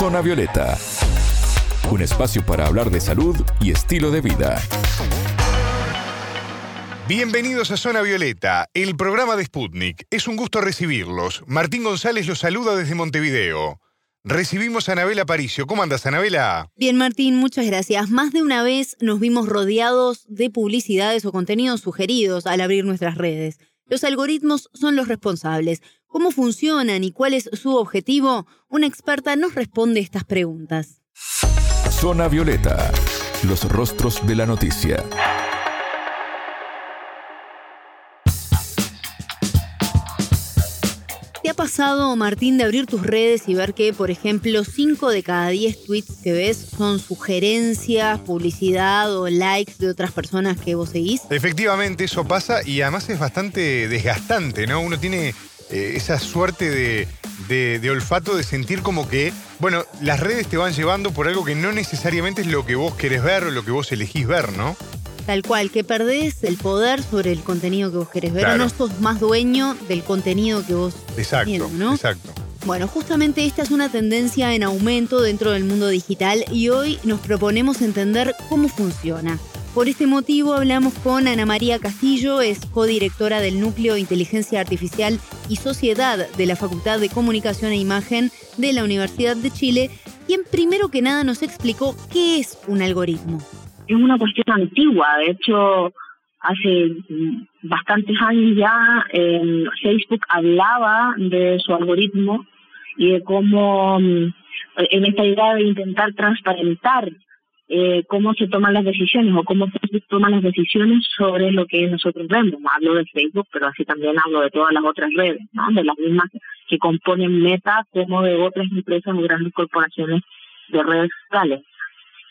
Zona Violeta, un espacio para hablar de salud y estilo de vida. Bienvenidos a Zona Violeta, el programa de Sputnik. Es un gusto recibirlos. Martín González los saluda desde Montevideo. Recibimos a Anabela Paricio. ¿Cómo andas, Anabela? Bien, Martín, muchas gracias. Más de una vez nos vimos rodeados de publicidades o contenidos sugeridos al abrir nuestras redes. Los algoritmos son los responsables. ¿Cómo funcionan y cuál es su objetivo? Una experta nos responde estas preguntas. Zona Violeta, los rostros de la noticia. ¿Te ha pasado, Martín, de abrir tus redes y ver que, por ejemplo, 5 de cada 10 tweets que ves son sugerencias, publicidad o likes de otras personas que vos seguís? Efectivamente, eso pasa y además es bastante desgastante, ¿no? Uno tiene eh, esa suerte de, de, de olfato de sentir como que, bueno, las redes te van llevando por algo que no necesariamente es lo que vos querés ver o lo que vos elegís ver, ¿no? Tal cual, que perdés el poder sobre el contenido que vos querés ver, Claro. o no sos más dueño del contenido que vos Exacto, viendo, ¿no? exacto. Bueno, justamente esta es una tendencia en aumento dentro del mundo digital y hoy nos proponemos entender cómo funciona. Por este motivo hablamos con Ana María Castillo, es codirectora del Núcleo de Inteligencia Artificial y Sociedad de la Facultad de Comunicación e Imagen de la Universidad de Chile, quien primero que nada nos explicó qué es un algoritmo. es una cuestión antigua. De hecho, hace bastantes años ya eh, Facebook hablaba de su algoritmo y de cómo, mm, en esta idea de intentar transparentar eh, cómo se toman las decisiones o cómo Facebook toma las decisiones sobre lo que nosotros vemos. Hablo de Facebook, pero así también hablo de todas las otras redes, de las mismas que componen Meta como de otras empresas o grandes corporaciones de redes sociales.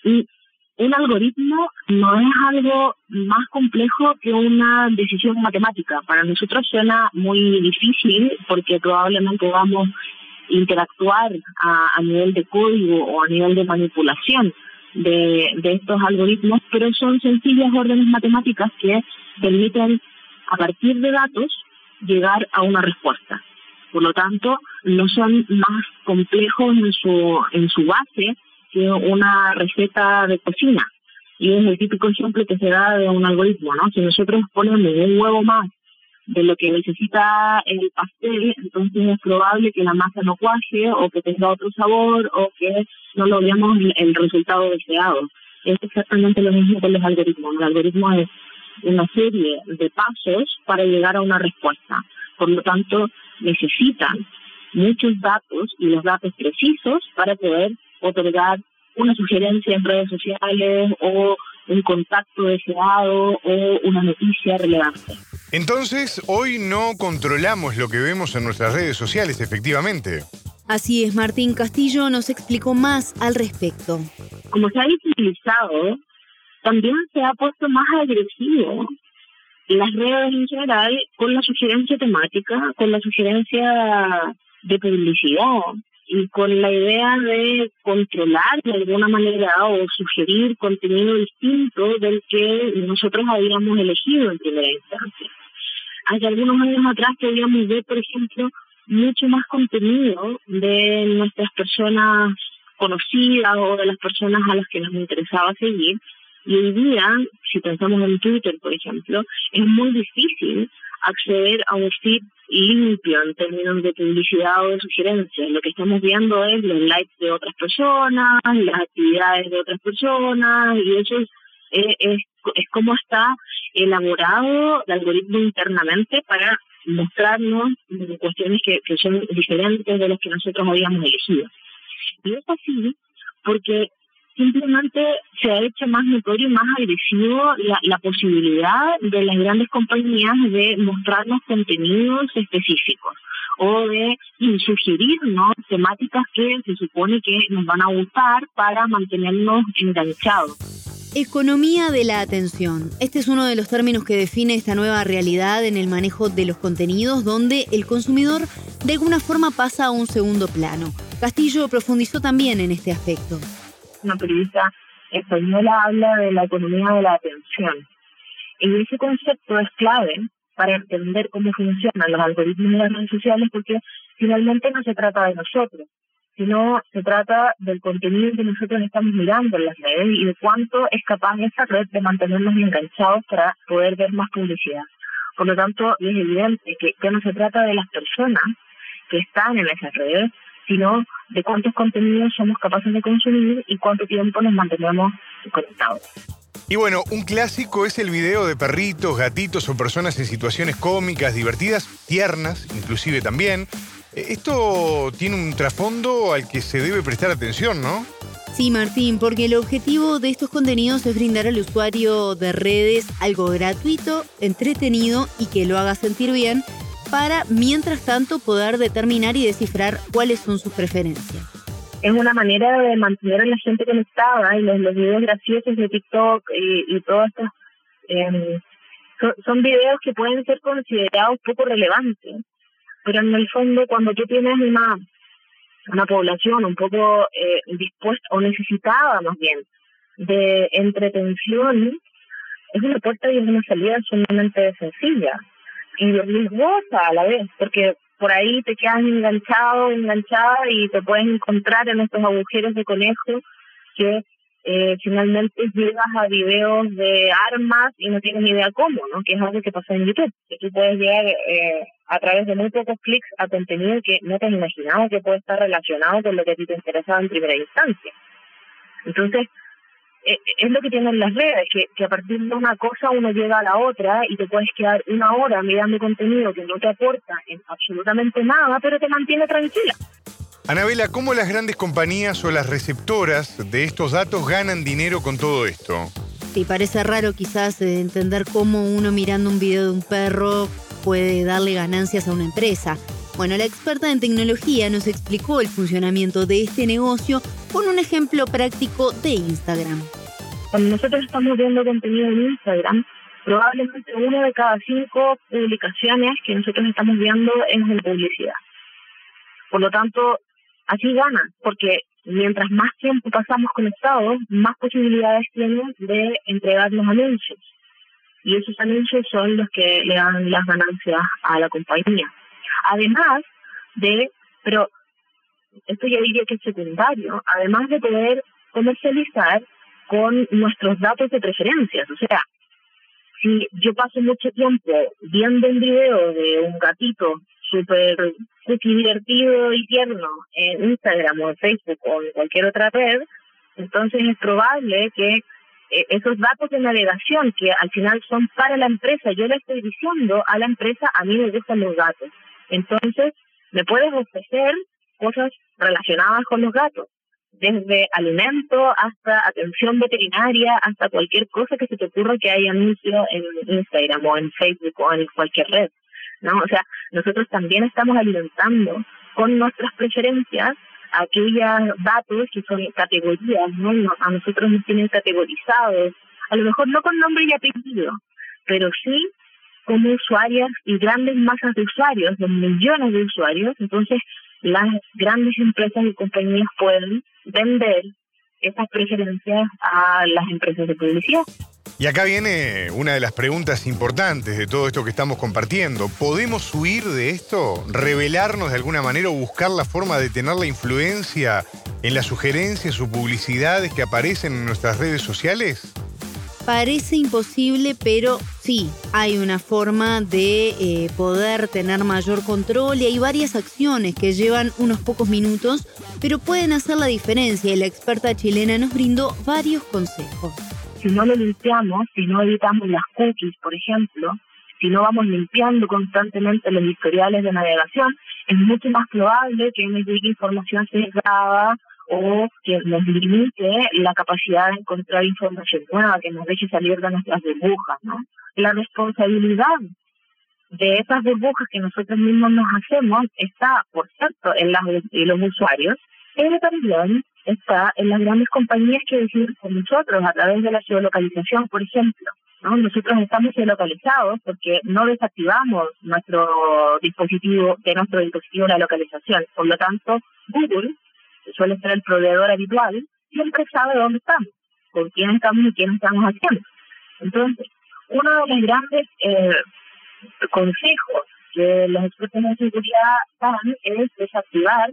Y un algoritmo no es algo más complejo que una decisión matemática. Para nosotros suena muy difícil porque probablemente vamos a interactuar a nivel de código o a nivel de manipulación de, de estos algoritmos, pero son sencillas órdenes matemáticas que permiten, a partir de datos, llegar a una respuesta. Por lo tanto, no son más complejos en su, en su base que una receta de cocina. Y es el típico ejemplo que se da de un algoritmo, ¿no? Si nosotros ponemos un huevo más de lo que necesita el pastel, entonces es probable que la masa no cuaje o que tenga otro sabor o que no logremos el- resultado deseado. Es exactamente lo mismo con los algoritmos. El algoritmo es una serie de pasos para llegar a una respuesta. Por lo tanto, necesitan muchos datos y los datos precisos para poder otorgar una sugerencia en redes sociales o un contacto deseado o una noticia relevante. Entonces, hoy no controlamos lo que vemos en nuestras redes sociales, efectivamente. Así es, Martín Castillo nos explicó más al respecto. Como se ha visibilizado, también se ha puesto más agresivo las redes en general con la sugerencia temática, con la sugerencia de publicidad y con la idea de controlar de alguna manera o sugerir contenido distinto del que nosotros habíamos elegido en primera instancia. Hace algunos años atrás podíamos ver, por ejemplo, mucho más contenido de nuestras personas conocidas o de las personas a las que nos interesaba seguir. Y hoy día, si pensamos en Twitter, por ejemplo, es muy difícil acceder a un feed limpio en términos de publicidad o de sugerencias. Lo que estamos viendo es los likes de otras personas, las actividades de otras personas, y eso es, es, es, es está elaborado el algoritmo internamente para mostrarnos cuestiones que, que son diferentes de las que nosotros habíamos elegido. Y es así porque simplemente se ha hecho más notorio y más agresivo la, la posibilidad de las grandes compañías de mostrarnos contenidos específicos o de sugerirnos temáticas que se supone que nos van a gustar para mantenernos enganchados. Economía de la atención. Este es uno de los términos que define esta nueva realidad en el manejo de los contenidos donde el consumidor de alguna forma pasa a un segundo plano. Castillo profundizó también en este aspecto. Una periodista española habla de la economía de la atención. Y ese concepto es clave para entender cómo funcionan los algoritmos de las redes sociales porque finalmente no se trata de nosotros, sino se trata del contenido que nosotros estamos mirando en las redes y de cuánto es capaz esa red de mantenernos enganchados para poder ver más publicidad. Por lo tanto, es evidente que ya no se trata de las personas que están en esas redes, sino de cuántos contenidos somos capaces de consumir y cuánto tiempo nos mantenemos conectados. Y bueno, un clásico es el video de perritos, gatitos o personas en situaciones cómicas, divertidas, tiernas, inclusive también. Eh, esto tiene un trasfondo al que se debe prestar atención, ¿no? Sí, Martín, porque el objetivo de estos contenidos es brindar al usuario de redes algo gratuito, entretenido y que lo haga sentir bien para, mientras tanto, poder determinar y descifrar cuáles son sus preferencias. Es una manera de mantener a la gente conectada y los, videos graciosos de TikTok y, y todo esto em, son, son videos que pueden ser considerados poco relevantes, pero en el fondo cuando tú tienes una, una población un poco eh, dispuesta o necesitada más bien de entretención, es una puerta y es una salida sumamente sencilla y riesgosa a la vez, porque por ahí te quedas enganchado, enganchada y te puedes encontrar en estos agujeros de conejo que eh, finalmente llegas a videos de armas y no tienes ni idea cómo, ¿no? Que es algo que pasa en YouTube, que tú puedes llegar eh, a través de muy pocos clics a contenido que no te has imaginado que puede estar relacionado con lo que a ti te interesaba en primera instancia. Entonces, eh, es lo que tienen las redes, que, que a partir de una cosa uno llega a la otra y te puedes quedar una hora mirando contenido que no te aporta en absolutamente nada, pero te mantiene tranquila. Anabela, ¿cómo las grandes compañías o las receptoras de estos datos ganan dinero con todo esto? Sí, parece raro quizás eh, entender cómo uno mirando un video de un perro puede darle ganancias a una empresa. Bueno, la experta en tecnología nos explicó el funcionamiento de este negocio con un ejemplo práctico de Instagram. Cuando nosotros estamos viendo contenido en Instagram, probablemente una de cada cinco publicaciones que nosotros estamos viendo es en publicidad. Por lo tanto, así gana, porque mientras más tiempo pasamos conectados, más posibilidades tienen de entregarnos anuncios. Y esos anuncios son los que le dan las ganancias a la compañía. Además de, pero esto ya diría que es secundario, además de poder comercializar con nuestros datos de preferencias. O sea, si yo paso mucho tiempo viendo un video de un gatito súper divertido y tierno en Instagram o en Facebook o en cualquier otra red, entonces es probable que esos datos de navegación que al final son para la empresa, yo le estoy diciendo a la empresa, a mí me gustan los gatos. Entonces, me puedes ofrecer cosas relacionadas con los gatos, desde alimento hasta atención veterinaria, hasta cualquier cosa que se te ocurra que haya anuncio en Instagram o en Facebook o en cualquier red. ¿no? O sea, nosotros también estamos alimentando con nuestras preferencias aquellos datos que son categorías, ¿no? A nosotros nos tienen categorizados, a lo mejor no con nombre y apellido, pero sí como usuarias y grandes masas de usuarios, de millones de usuarios, entonces las grandes empresas y compañías pueden vender esas preferencias a las empresas de publicidad. Y acá viene una de las preguntas importantes de todo esto que estamos compartiendo. ¿Podemos huir de esto? ¿Revelarnos de alguna manera o buscar la forma de tener la influencia en las sugerencias o publicidades que aparecen en nuestras redes sociales? Parece imposible, pero sí, hay una forma de eh, poder tener mayor control y hay varias acciones que llevan unos pocos minutos, pero pueden hacer la diferencia y la experta chilena nos brindó varios consejos si no lo limpiamos, si no evitamos las cookies, por ejemplo, si no vamos limpiando constantemente los historiales de navegación, es mucho más probable que nos llegue información sesgada o que nos limite la capacidad de encontrar información nueva, que nos deje salir de nuestras burbujas, ¿no? La responsabilidad de esas burbujas que nosotros mismos nos hacemos está, por cierto, en, las, en los usuarios, pero también está en las grandes compañías que deciden con nosotros a través de la geolocalización, por ejemplo. ¿no? Nosotros estamos geolocalizados porque no desactivamos nuestro dispositivo, de nuestro dispositivo la localización. Por lo tanto, Google, que suele ser el proveedor habitual, siempre sabe dónde estamos, con quién estamos y quién estamos haciendo. Entonces, uno de los grandes eh, consejos que los expertos en seguridad dan es desactivar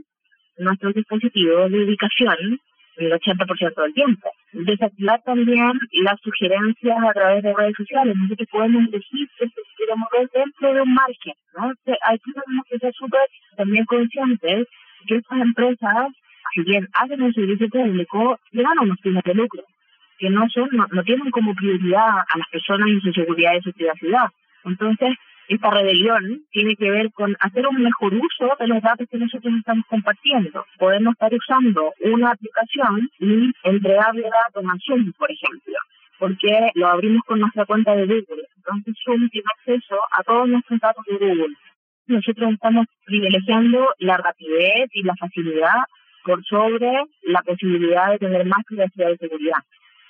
nuestros dispositivos de ubicación el 80% del tiempo. Desactivar también las sugerencias a través de redes sociales. Nosotros podemos elegir si queremos ver dentro de un margen. ¿no? Aquí tenemos que ser súper también conscientes que estas empresas, si bien hacen un servicio público, llegan a unos fines de lucro, que no son no, tienen como prioridad a las personas y su seguridad y su privacidad. Entonces, esta rebelión tiene que ver con hacer un mejor uso de los datos que nosotros estamos compartiendo. Podemos estar usando una aplicación y entregarle datos a Zoom, por ejemplo, porque lo abrimos con nuestra cuenta de Google. Entonces Zoom tiene acceso a todos nuestros datos de Google. Nosotros estamos privilegiando la rapidez y la facilidad por sobre la posibilidad de tener más privacidad y seguridad.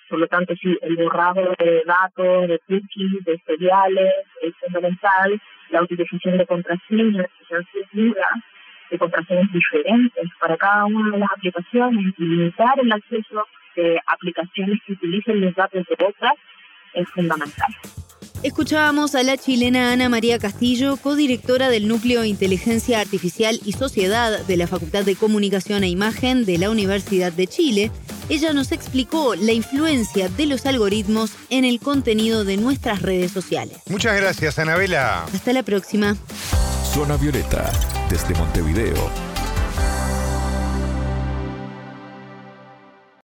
Por lo tanto, sí, el borrado de datos, de cookies, de seriales es fundamental. La utilización de contraseñas, que sean seguras, de contraseñas diferentes para cada una de las aplicaciones y limitar el acceso de aplicaciones que utilicen los datos de otras es fundamental. Escuchábamos a la chilena Ana María Castillo, codirectora del Núcleo Inteligencia Artificial y Sociedad de la Facultad de Comunicación e Imagen de la Universidad de Chile. Ella nos explicó la influencia de los algoritmos en el contenido de nuestras redes sociales. Muchas gracias, Anabela. Hasta la próxima. Zona Violeta, desde Montevideo,